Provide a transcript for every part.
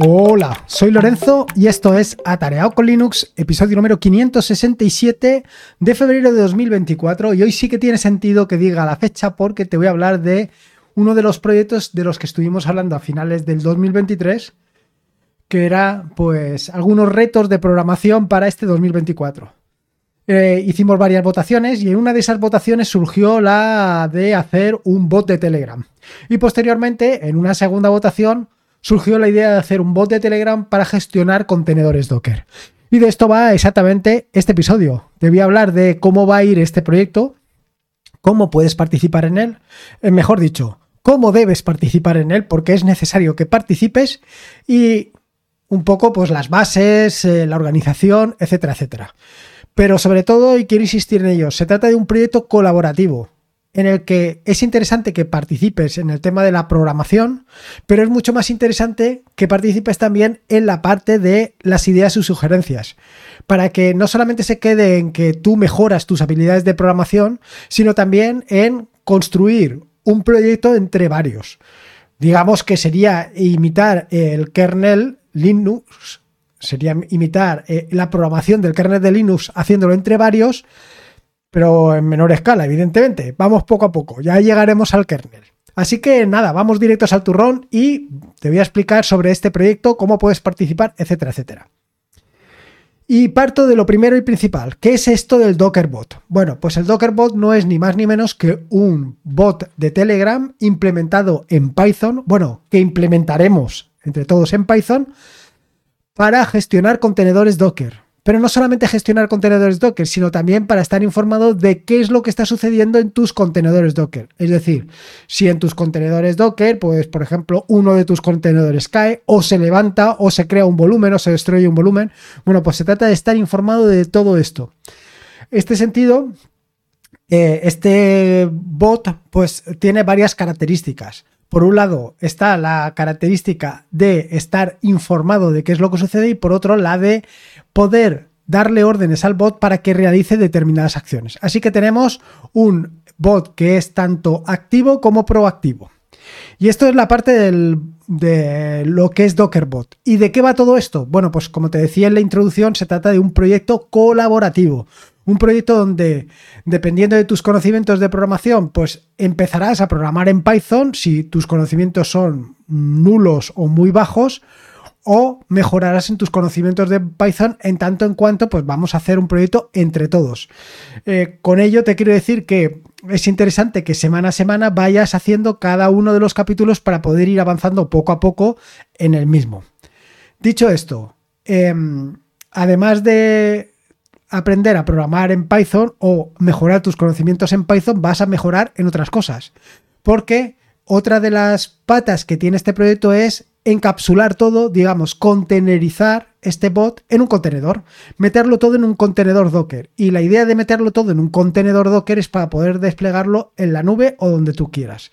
Hola, soy Lorenzo y esto es Atareado con Linux, episodio número 567 de febrero de 2024. Y hoy sí que tiene sentido que diga la fecha porque te voy a hablar de uno de los proyectos de los que estuvimos hablando a finales del 2023, que era pues algunos retos de programación para este 2024. Eh, hicimos varias votaciones y en una de esas votaciones surgió la de hacer un bot de Telegram. Y posteriormente, en una segunda votación, surgió la idea de hacer un bot de Telegram para gestionar contenedores Docker. Y de esto va exactamente este episodio. Te voy a hablar de cómo va a ir este proyecto, cómo puedes participar en él, eh, mejor dicho, cómo debes participar en él, porque es necesario que participes y un poco pues las bases, eh, la organización, etcétera, etcétera. Pero sobre todo, y quiero insistir en ello, se trata de un proyecto colaborativo en el que es interesante que participes en el tema de la programación, pero es mucho más interesante que participes también en la parte de las ideas y sugerencias, para que no solamente se quede en que tú mejoras tus habilidades de programación, sino también en construir un proyecto entre varios. Digamos que sería imitar el kernel Linux, sería imitar eh, la programación del kernel de Linux haciéndolo entre varios, pero en menor escala, evidentemente. Vamos poco a poco, ya llegaremos al kernel. Así que nada, vamos directos al turrón y te voy a explicar sobre este proyecto, cómo puedes participar, etcétera, etcétera. Y parto de lo primero y principal. ¿Qué es esto del Dockerbot? Bueno, pues el Dockerbot no es ni más ni menos que un bot de Telegram implementado en Python, bueno, que implementaremos entre todos en Python para gestionar contenedores Docker. Pero no solamente gestionar contenedores Docker, sino también para estar informado de qué es lo que está sucediendo en tus contenedores Docker. Es decir, si en tus contenedores Docker, pues por ejemplo, uno de tus contenedores cae o se levanta o se crea un volumen o se destruye un volumen, bueno, pues se trata de estar informado de todo esto. Este sentido, eh, este bot pues tiene varias características. Por un lado está la característica de estar informado de qué es lo que sucede y por otro la de poder darle órdenes al bot para que realice determinadas acciones. Así que tenemos un bot que es tanto activo como proactivo. Y esto es la parte de lo que es Dockerbot. ¿Y de qué va todo esto? Bueno, pues como te decía en la introducción, se trata de un proyecto colaborativo. Un proyecto donde, dependiendo de tus conocimientos de programación, pues empezarás a programar en Python si tus conocimientos son nulos o muy bajos, o mejorarás en tus conocimientos de Python en tanto en cuanto pues vamos a hacer un proyecto entre todos. Eh, con ello te quiero decir que es interesante que semana a semana vayas haciendo cada uno de los capítulos para poder ir avanzando poco a poco en el mismo. Dicho esto, em, además de aprender a programar en Python o mejorar tus conocimientos en Python, vas a mejorar en otras cosas. Porque otra de las patas que tiene este proyecto es encapsular todo, digamos, contenerizar este bot en un contenedor, meterlo todo en un contenedor Docker. Y la idea de meterlo todo en un contenedor Docker es para poder desplegarlo en la nube o donde tú quieras.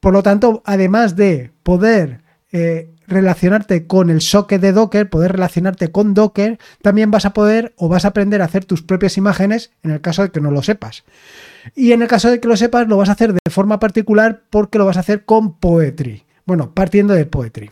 Por lo tanto, además de poder eh, relacionarte con el socket de Docker, poder relacionarte con Docker, también vas a poder o vas a aprender a hacer tus propias imágenes en el caso de que no lo sepas. Y en el caso de que lo sepas, lo vas a hacer de forma particular porque lo vas a hacer con Poetry. Bueno, partiendo de Poetry.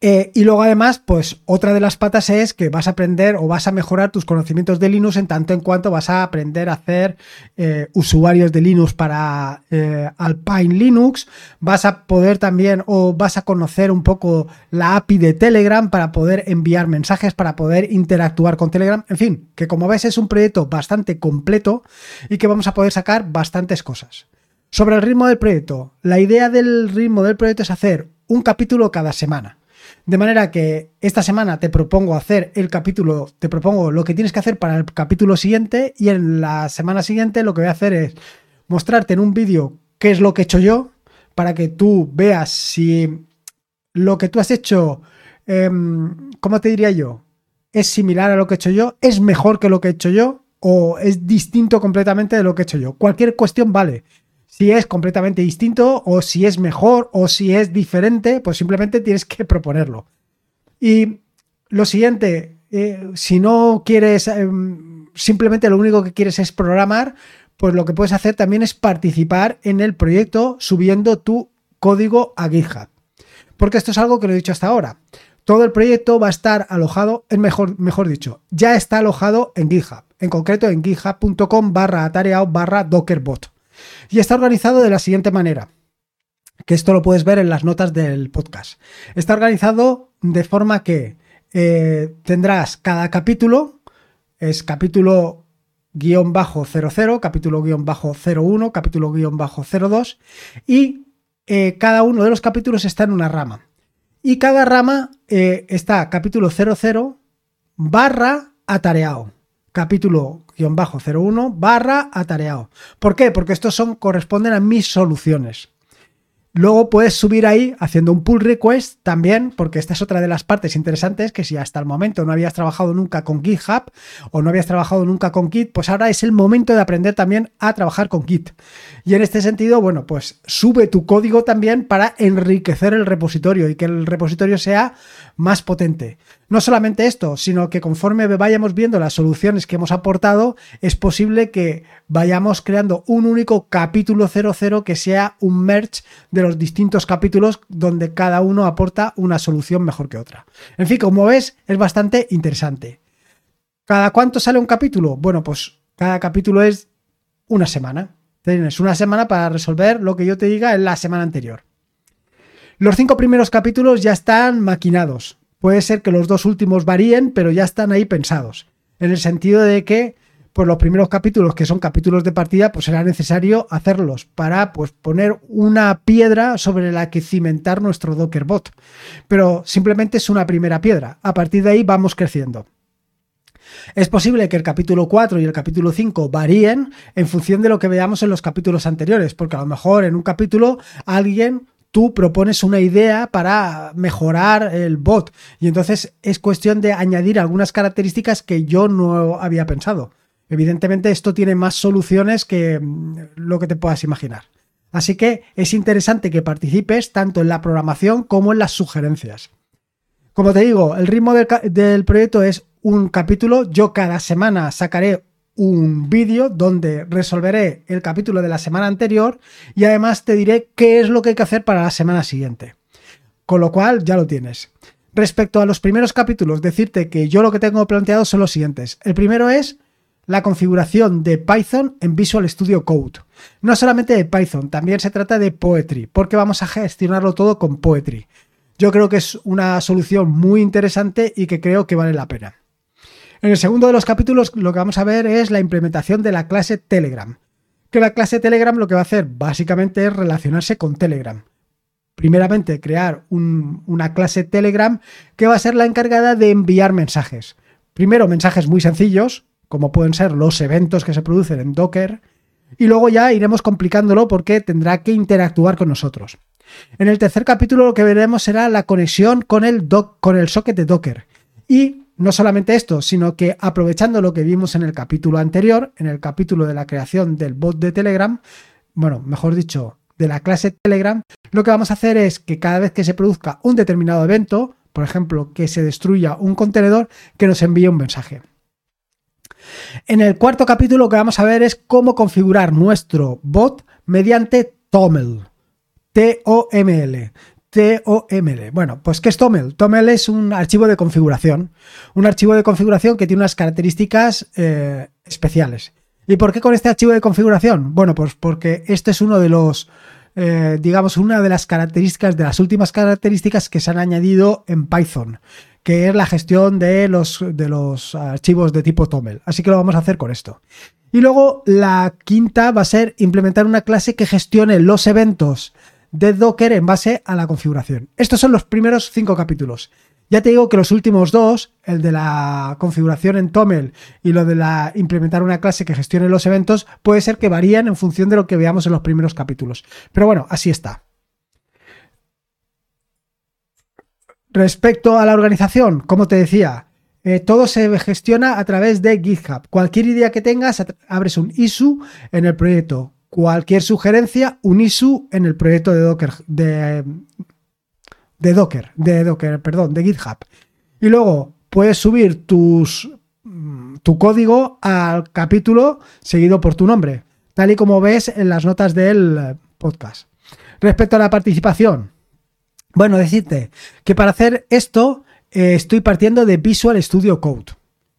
Eh, y luego además, pues otra de las patas es que vas a aprender o vas a mejorar tus conocimientos de Linux en tanto en cuanto vas a aprender a hacer eh, usuarios de Linux para eh, Alpine Linux, vas a poder también o vas a conocer un poco la API de Telegram para poder enviar mensajes, para poder interactuar con Telegram, en fin, que como ves es un proyecto bastante completo y que vamos a poder sacar bastantes cosas. Sobre el ritmo del proyecto, la idea del ritmo del proyecto es hacer un capítulo cada semana. De manera que esta semana te propongo hacer el capítulo, te propongo lo que tienes que hacer para el capítulo siguiente y en la semana siguiente lo que voy a hacer es mostrarte en un vídeo qué es lo que he hecho yo para que tú veas si lo que tú has hecho, em, ¿cómo te diría yo? Es similar a lo que he hecho yo, es mejor que lo que he hecho yo o es distinto completamente de lo que he hecho yo. Cualquier cuestión vale si es completamente distinto o si es mejor o si es diferente, pues simplemente tienes que proponerlo. Y lo siguiente, eh, si no quieres, em, simplemente lo único que quieres es programar, pues lo que puedes hacer también es participar en el proyecto subiendo tu código a GitHub. porque esto es algo que lo he dicho hasta ahora. Todo el proyecto va a estar alojado, es mejor, mejor dicho, ya está alojado en GitHub, en concreto en github.com barra atareado barra dockerbot. Y está organizado de la siguiente manera, que esto lo puedes ver en las notas del podcast. Está organizado de forma que eh, tendrás cada capítulo, es capítulo guion bajo 00, capítulo guion bajo 01, capítulo guion bajo 02 y eh, cada uno de los capítulos está en una rama. Y cada rama eh, está capítulo 00 barra atareado. Capítulo guion bajo 01 barra atareado. ¿Por qué? Porque estos son, corresponden a mis soluciones. Luego puedes subir ahí haciendo un pull request también, porque esta es otra de las partes interesantes, que si hasta el momento no habías trabajado nunca con GitHub o no habías trabajado nunca con Git, pues ahora es el momento de aprender también a trabajar con Git. Y en este sentido, bueno, pues sube tu código también para enriquecer el repositorio y que el repositorio sea más potente. No solamente esto, sino que conforme vayamos viendo las soluciones que hemos aportado, es posible que vayamos creando un único capítulo 00 que sea un merge de los distintos capítulos donde cada uno aporta una solución mejor que otra. En fin, como ves, es bastante interesante. ¿Cada cuánto sale un capítulo? Bueno, pues cada capítulo es una semana. Tienes una semana para resolver lo que yo te diga en la semana anterior. Los cinco primeros capítulos ya están maquinados. Puede ser que los dos últimos varíen, pero ya están ahí pensados. En el sentido de que, pues los primeros capítulos, que son capítulos de partida, pues será necesario hacerlos para pues, poner una piedra sobre la que cimentar nuestro Docker bot. Pero simplemente es una primera piedra. A partir de ahí vamos creciendo. Es posible que el capítulo 4 y el capítulo 5 varíen en función de lo que veamos en los capítulos anteriores, porque a lo mejor en un capítulo alguien tú propones una idea para mejorar el bot. Y entonces es cuestión de añadir algunas características que yo no había pensado. Evidentemente esto tiene más soluciones que mm, lo que te puedas imaginar. Así que es interesante que participes tanto en la programación como en las sugerencias. Como te digo, el ritmo del, del proyecto es un capítulo. Yo cada semana sacaré un vídeo donde resolveré el capítulo de la semana anterior y además te diré qué es lo que hay que hacer para la semana siguiente. Con lo cual ya lo tienes. Respecto a los primeros capítulos, decirte que yo lo que tengo planteado son los siguientes. El primero es la configuración de Python en Visual Studio Code. No solamente de Python, también se trata de Poetry, porque vamos a gestionarlo todo con Poetry. Yo creo que es una solución muy interesante y que creo que vale la pena. En el segundo de los capítulos lo que vamos a ver es la implementación de la clase Telegram. Que la clase Telegram lo que va a hacer básicamente es relacionarse con Telegram. Primeramente, crear una clase Telegram que va a ser la encargada de enviar mensajes. Primero, mensajes muy sencillos, como pueden ser los eventos que se producen en Docker, y luego ya iremos complicándolo porque tendrá que interactuar con nosotros. En el tercer capítulo lo que veremos será la conexión con el, con el socket de Docker y no solamente esto, sino que aprovechando lo que vimos en el capítulo anterior, en el capítulo de la creación del bot de Telegram, bueno, mejor dicho, de la clase Telegram, lo que vamos a hacer es que cada vez que se produzca un determinado evento, por ejemplo, que se destruya un contenedor, que nos envíe un mensaje. En el cuarto capítulo lo que vamos a ver es cómo configurar nuestro bot mediante TOML. T-O-M-L. TOML. Bueno, pues ¿qué es TOML? TOML es un archivo de configuración. Un archivo de configuración que tiene unas características eh, especiales. ¿Y por qué con este archivo de configuración? Bueno, pues porque este es uno de los, eh, digamos, una de las características, de las últimas características que se han añadido en Python, que es la gestión de los, de los archivos de tipo TOML. Así que lo vamos a hacer con esto. Y luego la quinta va a ser implementar una clase que gestione los eventos de Docker en base a la configuración. Estos son los primeros cinco capítulos. Ya te digo que los últimos dos, el de la configuración en Toml y lo de la implementar una clase que gestione los eventos, puede ser que varíen en función de lo que veamos en los primeros capítulos. Pero bueno, así está. Respecto a la organización, como te decía, eh, todo se gestiona a través de GitHub. Cualquier idea que tengas, abres un issue en el proyecto cualquier sugerencia, un issue en el proyecto de Docker, de, Docker, de Docker, perdón, de GitHub. Y luego puedes subir tus, mm, tu código al capítulo seguido por tu nombre, tal y como ves en las notas del podcast. Respecto a la participación, Bueno, decirte que para hacer esto eh, estoy partiendo de Visual Studio Code.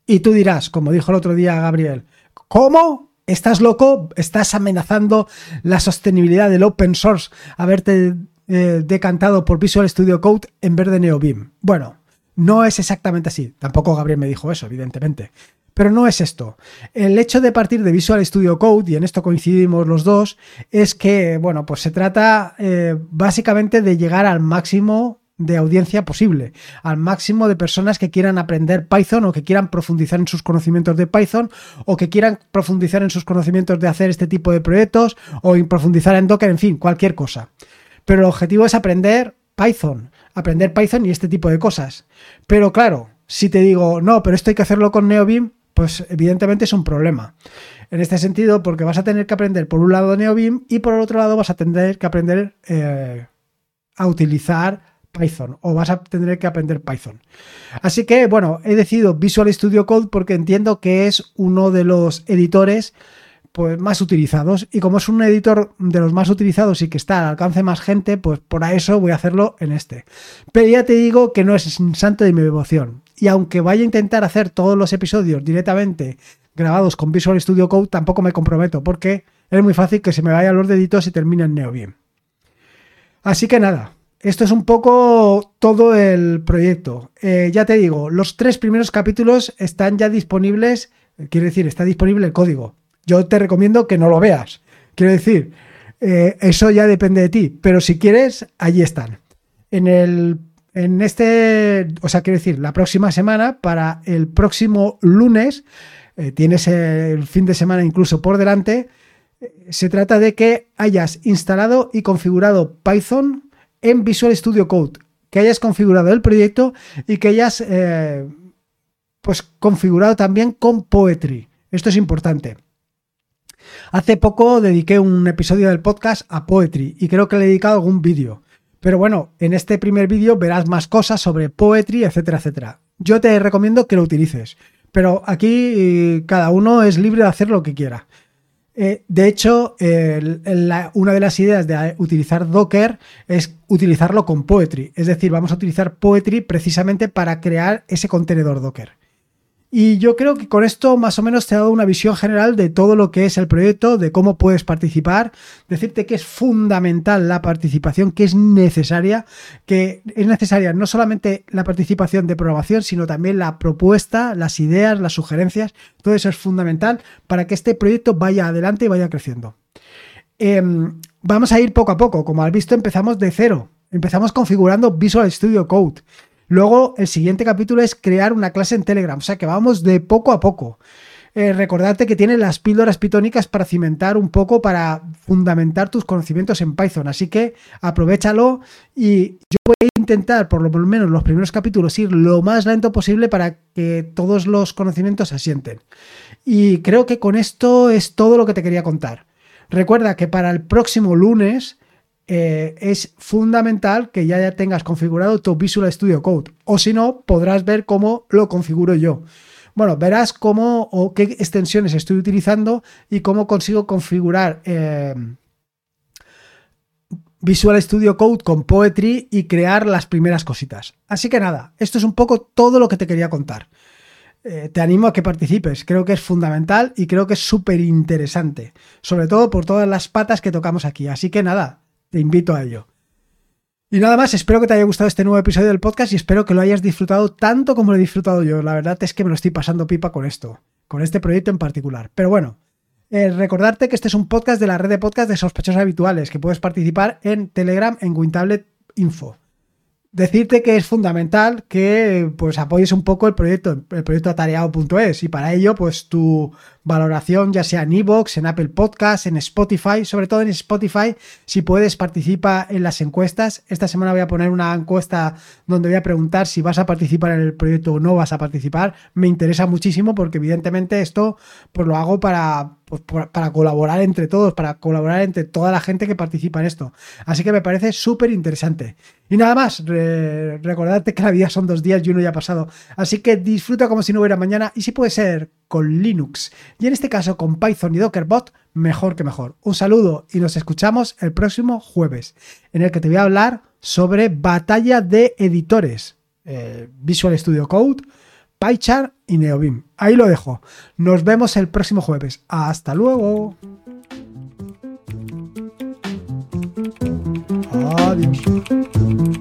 Y tú dirás, como dijo el otro día Gabriel, ¿cómo? ¿Estás loco? ¿Estás amenazando la sostenibilidad del open source? Haberte eh, decantado por Visual Studio Code en vez de NeoBeam. Bueno, no es exactamente así. Tampoco Gabriel me dijo eso, evidentemente. Pero no es esto. El hecho de partir de Visual Studio Code, y en esto coincidimos los dos, es que, bueno, pues se trata eh, básicamente de llegar al máximo de audiencia posible, al máximo de personas que quieran aprender Python o que quieran profundizar en sus conocimientos de Python o que quieran profundizar en sus conocimientos de hacer este tipo de proyectos o profundizar en Docker, en fin, cualquier cosa. Pero el objetivo es aprender Python, aprender Python y este tipo de cosas. Pero claro, si te digo, no, pero esto hay que hacerlo con NeoBeam, pues evidentemente es un problema. En este sentido, porque vas a tener que aprender por un lado NeoBeam y por el otro lado vas a tener que aprender eh, a utilizar Python o vas a tener que aprender Python. Así que, bueno, he decidido Visual Studio Code porque entiendo que es uno de los editores pues, más utilizados. Y como es un editor de los más utilizados y que está al alcance más gente, pues por eso voy a hacerlo en este. Pero ya te digo que no es santo de mi devoción. Y aunque vaya a intentar hacer todos los episodios directamente grabados con Visual Studio Code, tampoco me comprometo porque es muy fácil que se me vayan los deditos y termine en NeoBeam. Así que nada, esto es un poco todo el proyecto. Eh, ya te digo, los tres primeros capítulos están ya disponibles, quiero decir, está disponible el código. Yo te recomiendo que no lo veas. Quiero decir, eh, eso ya depende de ti, pero si quieres, allí están. En el en este, o sea, quiero decir, la próxima semana, para el próximo lunes, eh, tienes el fin de semana incluso por delante, se trata de que hayas instalado y configurado Python en Visual Studio Code, que hayas configurado el proyecto y que hayas eh, pues configurado también con Poetry. Esto es importante. Hace poco dediqué un episodio del podcast a Poetry y creo que le he dedicado algún vídeo. Pero bueno, en este primer vídeo verás más cosas sobre Poetry, etcétera, etcétera. Yo te recomiendo que lo utilices, pero aquí eh, cada uno es libre de hacer lo que quiera. Eh, de hecho, una de las ideas de utilizar Docker es utilizarlo con Poetry. Es decir, vamos a utilizar Poetry precisamente para crear ese contenedor Docker. Y yo creo que con esto más o menos te he dado una visión general de todo lo que es el proyecto, de cómo puedes participar, decirte que es fundamental la participación, que es necesaria, que es necesaria no solamente la participación de programación, sino también la propuesta, las ideas, las sugerencias, todo eso es fundamental para que este proyecto vaya adelante y vaya creciendo. Em, vamos a ir poco a poco, como has visto empezamos de cero, empezamos configurando Visual Studio Code. Luego, el siguiente capítulo es crear una clase en Telegram, o sea que vamos de poco a poco. Eh, recordarte que tiene las píldoras pitónicas para cimentar un poco, para fundamentar tus conocimientos en Python. Así que aprovechalo y yo voy a intentar, por lo menos los primeros capítulos, ir lo más lento posible para que todos los conocimientos se asienten. Y creo que con esto es todo lo que te quería contar. Recuerda que para el próximo lunes eh, es fundamental que ya tengas configurado tu Visual Studio Code. O si no, podrás ver cómo lo configuro yo. Bueno, verás cómo o qué extensiones estoy utilizando y cómo consigo configurar eh, Visual Studio Code con Poetry y crear las primeras cositas. Así que nada, esto es un poco todo lo que te quería contar. Eh, te animo a que participes, creo que es fundamental y creo que es súper interesante, sobre todo por todas las patas que tocamos aquí. Así que nada, te invito a ello. Y nada más, espero que te haya gustado este nuevo episodio del podcast y espero que lo hayas disfrutado tanto como lo he disfrutado yo. La verdad es que me lo estoy pasando pipa con esto, con este proyecto en particular. Pero bueno, eh, recordarte que este es un podcast de la red de podcast de sospechosos habituales, que puedes participar en Telegram en WinTablet Info decirte que es fundamental que pues apoyes un poco el proyecto, el proyecto atareado.es y para ello pues tu valoración ya sea en iVoox, en Apple Podcasts, en Spotify, sobre todo en Spotify, si puedes participa en las encuestas. Esta semana voy a poner una encuesta donde voy a preguntar si vas a participar en el proyecto o no vas a participar. Me interesa muchísimo porque evidentemente esto pues lo hago para pues, para colaborar entre todos, para colaborar entre toda la gente que participa en esto. Así que me parece súper interesante. Y nada más, recordarte que la vida son dos días y uno ya ha pasado. Así que disfruta como si no hubiera mañana y si puede ser con Linux. Y en este caso con Python y Dockerbot, mejor que mejor. Un saludo y nos escuchamos el próximo jueves, en el que te voy a hablar sobre batalla de editores. Eh, Visual Studio Code, PyChar y Neobim. Ahí lo dejo. Nos vemos el próximo jueves. Hasta luego. Adiós.